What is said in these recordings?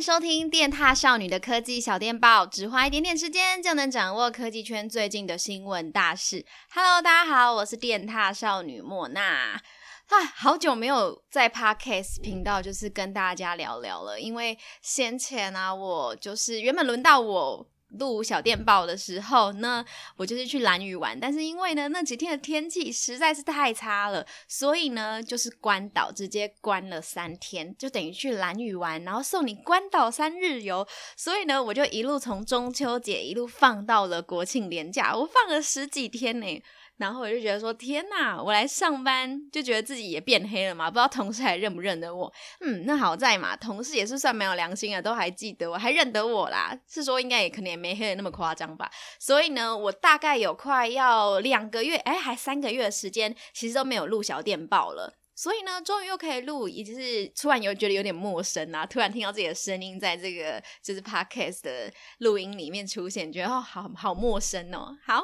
收听电踏少女的科技小电报，只花一点点时间就能掌握科技圈最近的新闻大事。Hello，大家好，我是电踏少女莫娜。啊，好久没有在 Podcast 频道就是跟大家聊聊了，因为先前啊，我就是原本轮到我。录小电报的时候呢，我就是去兰屿玩，但是因为呢那几天的天气实在是太差了，所以呢就是关岛直接关了三天，就等于去兰屿玩，然后送你关岛三日游，所以呢我就一路从中秋节一路放到了国庆连假，我放了十几天呢。然后我就觉得说，天呐，我来上班就觉得自己也变黑了嘛，不知道同事还认不认得我。嗯，那好在嘛，同事也是算蛮有良心的，都还记得我，还认得我啦。是说应该也可能也没黑的那么夸张吧。所以呢，我大概有快要两个月，哎，还三个月的时间，其实都没有录小电报了。所以呢，终于又可以录，也就是突然有觉得有点陌生啊，突然听到自己的声音在这个就是 podcast 的录音里面出现，觉得哦，好好陌生哦。好，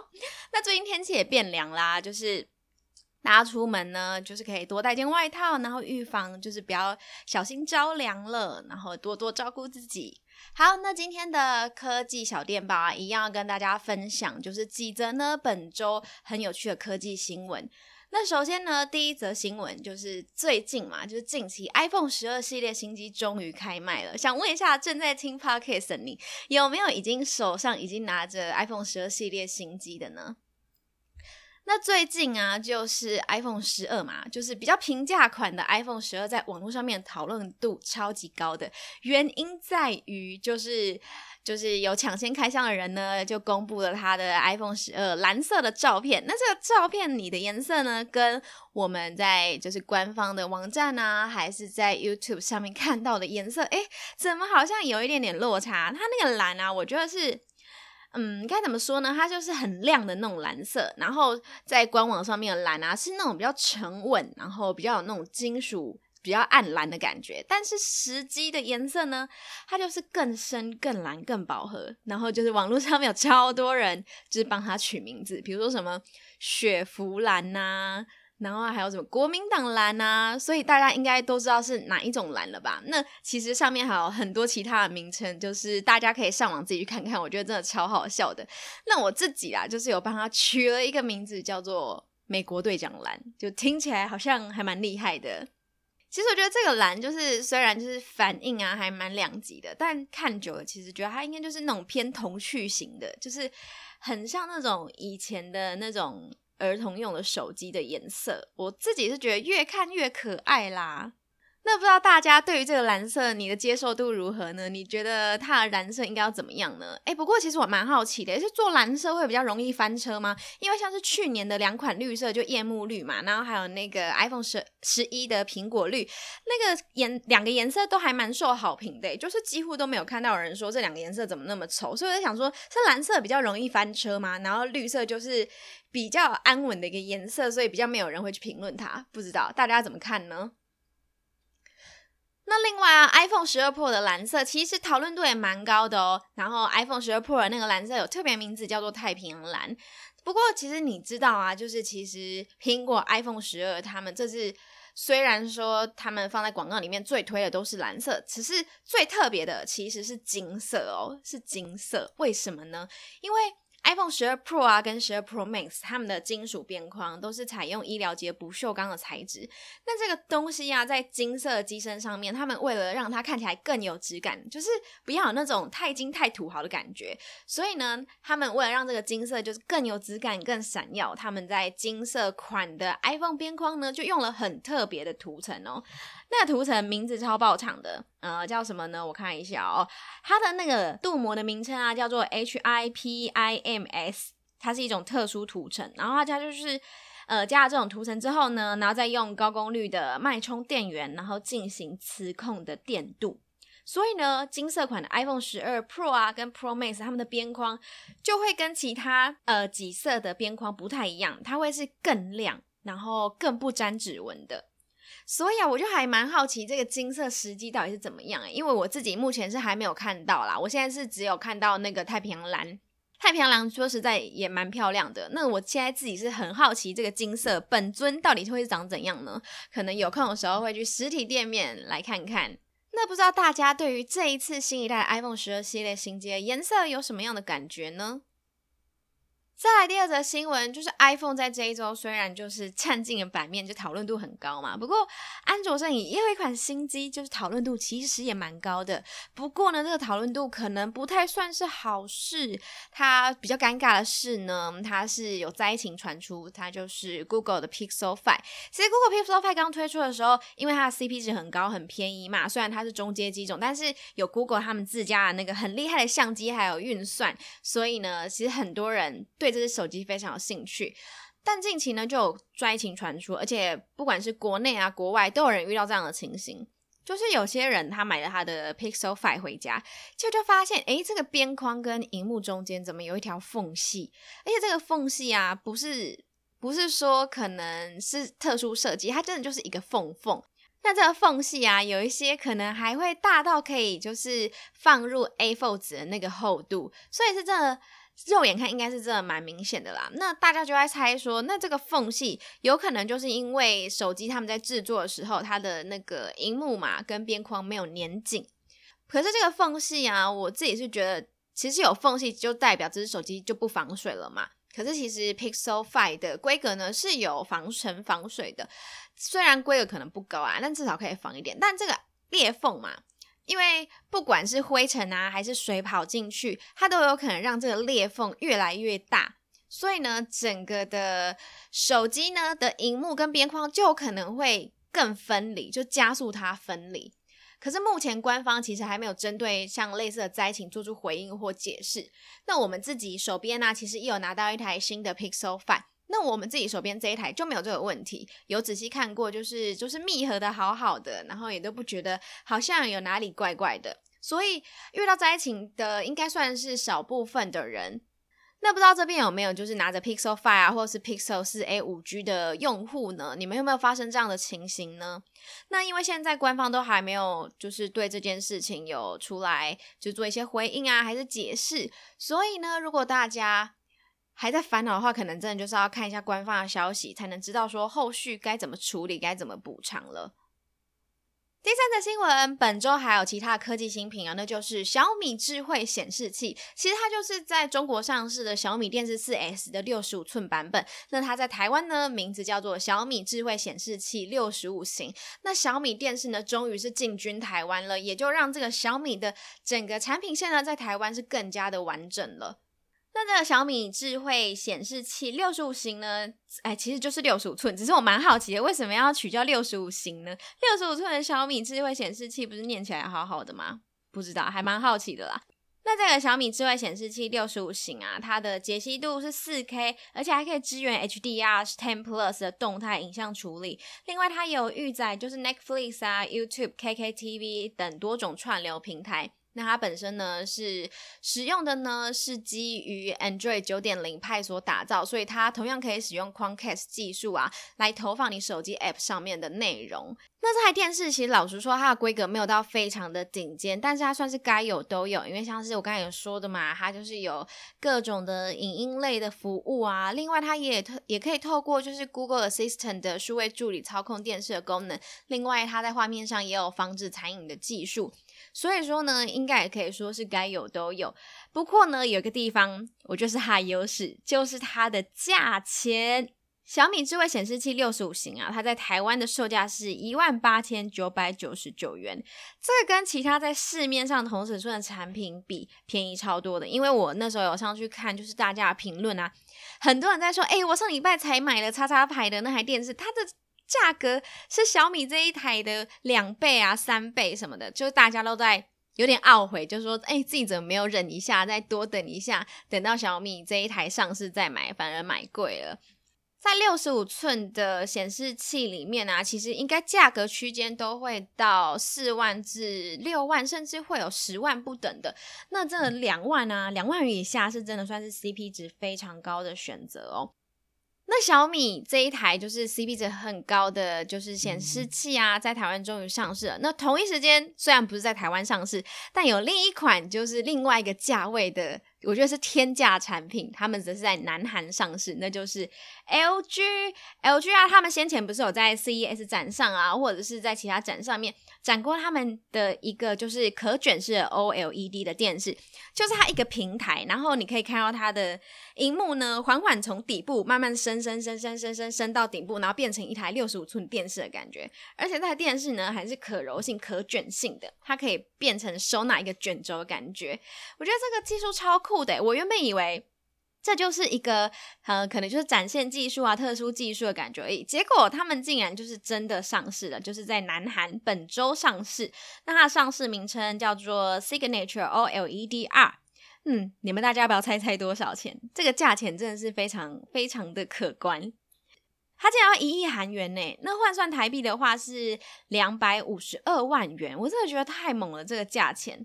那最近天气也变凉啦，就是大家出门呢，就是可以多带件外套，然后预防就是不要小心着凉了，然后多多照顾自己。好，那今天的科技小电报，一样要跟大家分享，就是几则呢本周很有趣的科技新闻。那首先呢，第一则新闻就是最近嘛，就是近期 iPhone 十二系列新机终于开卖了。想问一下正在听 Podcast 的你，有没有已经手上已经拿着 iPhone 十二系列新机的呢？那最近啊，就是 iPhone 十二嘛，就是比较平价款的 iPhone 十二，在网络上面讨论度超级高的原因在于就是。就是有抢先开箱的人呢，就公布了他的 iPhone 十二蓝色的照片。那这个照片里的颜色呢，跟我们在就是官方的网站啊，还是在 YouTube 上面看到的颜色，诶，怎么好像有一点点落差？它那个蓝啊，我觉得是，嗯，该怎么说呢？它就是很亮的那种蓝色，然后在官网上面的蓝啊，是那种比较沉稳，然后比较有那种金属。比较暗蓝的感觉，但是实际的颜色呢，它就是更深、更蓝、更饱和。然后就是网络上面有超多人就是帮它取名字，比如说什么雪佛兰呐、然后还有什么国民党蓝啊，所以大家应该都知道是哪一种蓝了吧？那其实上面还有很多其他的名称，就是大家可以上网自己去看看。我觉得真的超好笑的。那我自己啊，就是有帮它取了一个名字，叫做美国队长蓝，就听起来好像还蛮厉害的。其实我觉得这个蓝就是虽然就是反应啊还蛮两极的，但看久了其实觉得它应该就是那种偏童趣型的，就是很像那种以前的那种儿童用的手机的颜色。我自己是觉得越看越可爱啦。那不知道大家对于这个蓝色，你的接受度如何呢？你觉得它的蓝色应该要怎么样呢？诶，不过其实我蛮好奇的，是做蓝色会比较容易翻车吗？因为像是去年的两款绿色，就夜幕绿嘛，然后还有那个 iPhone 十十一的苹果绿，那个颜两个颜色都还蛮受好评的，就是几乎都没有看到有人说这两个颜色怎么那么丑，所以我在想说，是蓝色比较容易翻车吗？然后绿色就是比较安稳的一个颜色，所以比较没有人会去评论它。不知道大家怎么看呢？那另外啊，iPhone 十二 Pro 的蓝色其实讨论度也蛮高的哦。然后 iPhone 十二 Pro 的那个蓝色有特别名字，叫做太平洋蓝。不过其实你知道啊，就是其实苹果 iPhone 十二他们这次虽然说他们放在广告里面最推的都是蓝色，只是最特别的其实是金色哦，是金色。为什么呢？因为 iPhone 十二 Pro 啊，跟十二 Pro Max，它们的金属边框都是采用医疗级不锈钢的材质。那这个东西啊，在金色的机身上面，他们为了让它看起来更有质感，就是不要有那种太金太土豪的感觉，所以呢，他们为了让这个金色就是更有质感、更闪耀，他们在金色款的 iPhone 边框呢，就用了很特别的涂层哦。那涂层名字超爆长的，呃，叫什么呢？我看一下哦，它的那个镀膜的名称啊，叫做 HIPIMS，它是一种特殊涂层。然后它就是呃加了这种涂层之后呢，然后再用高功率的脉冲电源，然后进行磁控的电镀。所以呢，金色款的 iPhone 十二 Pro 啊跟 Pro Max 它们的边框就会跟其他呃几色的边框不太一样，它会是更亮，然后更不沾指纹的。所以啊，我就还蛮好奇这个金色时机到底是怎么样欸，因为我自己目前是还没有看到啦。我现在是只有看到那个太平洋蓝，太平洋蓝说实在也蛮漂亮的。那我现在自己是很好奇这个金色本尊到底会是长怎样呢？可能有空的时候会去实体店面来看看。那不知道大家对于这一次新一代 iPhone 十二系列新机颜色有什么样的感觉呢？再来第二则新闻，就是 iPhone 在这一周虽然就是占尽了版面，就讨论度很高嘛。不过安卓阵营也有一款新机，就是讨论度其实也蛮高的。不过呢，这个讨论度可能不太算是好事。它比较尴尬的是呢，它是有灾情传出，它就是 Google 的 Pixel 5。其实 Google Pixel 5刚推出的时候，因为它的 CP 值很高，很便宜嘛。虽然它是中阶机种，但是有 Google 他们自家的那个很厉害的相机还有运算，所以呢，其实很多人对这只手机非常有兴趣，但近期呢就有灾情传出，而且不管是国内啊国外都有人遇到这样的情形，就是有些人他买了他的 Pixel 5回家，就就发现，诶，这个边框跟荧幕中间怎么有一条缝隙？而且这个缝隙啊，不是不是说可能是特殊设计，它真的就是一个缝缝。那这个缝隙啊，有一些可能还会大到可以就是放入 A4 纸的那个厚度，所以是真的。肉眼看应该是真的蛮明显的啦，那大家就在猜说，那这个缝隙有可能就是因为手机他们在制作的时候，它的那个荧幕嘛跟边框没有粘紧。可是这个缝隙啊，我自己是觉得，其实有缝隙就代表这只手机就不防水了嘛。可是其实 Pixel 5的规格呢是有防尘防水的，虽然规格可能不高啊，但至少可以防一点。但这个裂缝嘛。因为不管是灰尘啊，还是水跑进去，它都有可能让这个裂缝越来越大。所以呢，整个的手机呢的荧幕跟边框就有可能会更分离，就加速它分离。可是目前官方其实还没有针对像类似的灾情做出回应或解释。那我们自己手边呢，其实也有拿到一台新的 Pixel 5。那我们自己手边这一台就没有这个问题，有仔细看过，就是就是密合的好好的，然后也都不觉得好像有哪里怪怪的，所以遇到灾情的应该算是少部分的人。那不知道这边有没有就是拿着 Pixel 5啊，或者是 Pixel 4a 5G 的用户呢？你们有没有发生这样的情形呢？那因为现在官方都还没有就是对这件事情有出来就做一些回应啊，还是解释，所以呢，如果大家还在烦恼的话，可能真的就是要看一下官方的消息，才能知道说后续该怎么处理，该怎么补偿了。第三则新闻，本周还有其他科技新品啊，那就是小米智慧显示器。其实它就是在中国上市的小米电视四 S 的六十五寸版本。那它在台湾呢，名字叫做小米智慧显示器六十五型。那小米电视呢，终于是进军台湾了，也就让这个小米的整个产品线呢，在台湾是更加的完整了。那这个小米智慧显示器六十五型呢？哎，其实就是六十五寸，只是我蛮好奇的，为什么要取叫六十五型呢？六十五寸的小米智慧显示器不是念起来好好的吗？不知道，还蛮好奇的啦。那这个小米智慧显示器六十五型啊，它的解析度是四 K，而且还可以支援 HDR 10 Plus 的动态影像处理。另外，它有预载就是 Netflix 啊、YouTube、KKTV 等多种串流平台。那它本身呢，是使用的呢，是基于 Android 九点零派所打造，所以它同样可以使用 Chromecast 技术啊，来投放你手机 App 上面的内容。那这台电视其实老实说，它的规格没有到非常的顶尖，但是它算是该有都有，因为像是我刚才有说的嘛，它就是有各种的影音类的服务啊，另外它也特也可以透过就是 Google Assistant 的数位助理操控电视的功能，另外它在画面上也有防止残影的技术。所以说呢，应该也可以说是该有都有。不过呢，有一个地方我就是它优势，就是它的价钱。小米智慧显示器六十五型啊，它在台湾的售价是一万八千九百九十九元。这个跟其他在市面上同尺寸的产品比，便宜超多的。因为我那时候有上去看，就是大家的评论啊，很多人在说，哎、我上礼拜才买了叉叉牌的那台电视，它的。价格是小米这一台的两倍啊、三倍什么的，就大家都在有点懊悔，就说：“哎，自己怎么没有忍一下，再多等一下，等到小米这一台上市再买，反而买贵了。”在六十五寸的显示器里面啊，其实应该价格区间都会到四万至六万，甚至会有十万不等的。那这两万啊，两万元以下是真的算是 CP 值非常高的选择哦。那小米这一台就是 CP 值很高的，就是显示器啊，在台湾终于上市了。那同一时间，虽然不是在台湾上市，但有另一款就是另外一个价位的我觉得是天价产品，他们则是在南韩上市，那就是 LG。LG 啊，他们先前不是有在 CES 展上啊，或者是在其他展上面展过他们的一个就是可卷式 OLED 的电视，就是它一个平台，然后你可以看到它的荧幕呢，缓缓从底部慢慢升升升升升升升到顶部，然后变成一台六十五寸电视的感觉。而且这台电视呢，还是可柔性、可卷性的，它可以变成收纳一个卷轴的感觉。我觉得这个技术超。酷的，我原本以为这就是一个呃，可能就是展现技术啊、特殊技术的感觉而已。结果他们竟然就是真的上市了，就是在南韩本周上市。那它上市名称叫做 Signature OLED R。嗯，你们大家要不要猜猜多少钱？这个价钱真的是非常非常的可观。它竟然要一亿韩元呢，那换算台币的话是两百五十二万元，我真的觉得太猛了，这个价钱。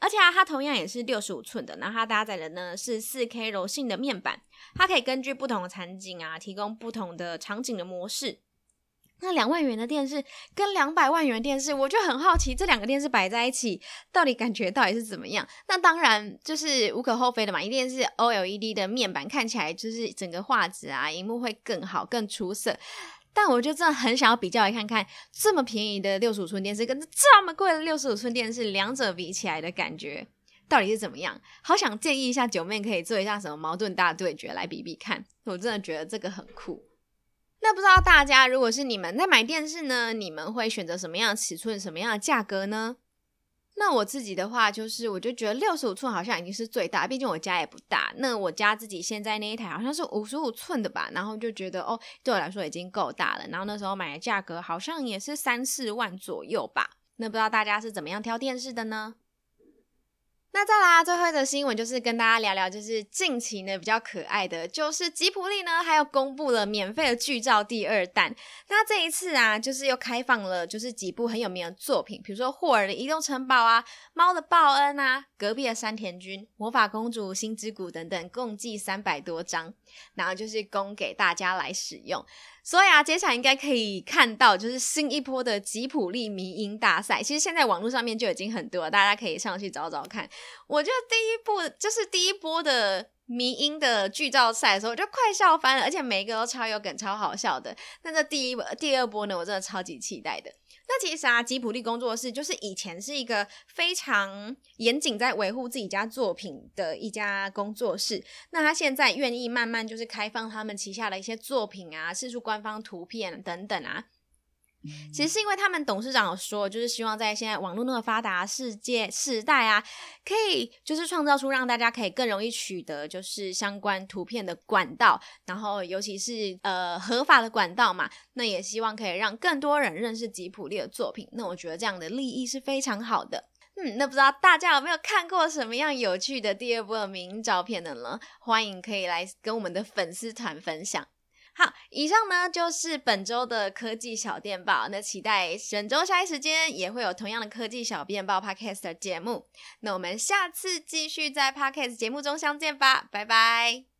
而且啊，它同样也是六十五寸的，那它搭载的呢是四 K 柔性的面板，它可以根据不同的场景啊，提供不同的场景的模式。那两万元的电视跟两百万元的电视，我就很好奇，这两个电视摆在一起，到底感觉到底是怎么样？那当然就是无可厚非的嘛，一定是 OLED 的面板看起来就是整个画质啊，荧幕会更好、更出色。但我就真的很想要比较来看看，这么便宜的六十五寸电视跟这么贵的六十五寸电视，两者比起来的感觉到底是怎么样？好想建议一下九妹可以做一下什么矛盾大对决来比比看，我真的觉得这个很酷。那不知道大家如果是你们在买电视呢，你们会选择什么样的尺寸、什么样的价格呢？那我自己的话，就是我就觉得六十五寸好像已经是最大，毕竟我家也不大。那我家自己现在那一台好像是五十五寸的吧，然后就觉得哦，对我来说已经够大了。然后那时候买的价格好像也是三四万左右吧。那不知道大家是怎么样挑电视的呢？那再来最后一则新闻，就是跟大家聊聊，就是近期呢比较可爱的，就是吉卜力呢，还有公布了免费的剧照第二弹。那这一次啊，就是又开放了，就是几部很有名的作品，比如说霍尔的移动城堡啊，猫的报恩啊，隔壁的山田君，魔法公主星之谷等等，共计三百多张，然后就是供给大家来使用。所以啊，接下来应该可以看到，就是新一波的吉普力迷音大赛。其实现在网络上面就已经很多了，大家可以上去找找看。我觉得第一部就是第一波的。迷音的剧照赛的时候，我就快笑翻了，而且每一个都超有梗、超好笑的。那这第一、第二波呢，我真的超级期待的。那其实啊，吉普力工作室就是以前是一个非常严谨在维护自己家作品的一家工作室。那他现在愿意慢慢就是开放他们旗下的一些作品啊，释出官方图片等等啊。其实是因为他们董事长有说，就是希望在现在网络那么发达世界时代啊，可以就是创造出让大家可以更容易取得就是相关图片的管道，然后尤其是呃合法的管道嘛，那也希望可以让更多人认识吉卜力的作品。那我觉得这样的利益是非常好的。嗯，那不知道大家有没有看过什么样有趣的第二波的名照片的呢？欢迎可以来跟我们的粉丝团分享。好，以上呢就是本周的科技小电报。那期待本周下一时间也会有同样的科技小电报 Podcast 的节目。那我们下次继续在 Podcast 节目中相见吧，拜拜。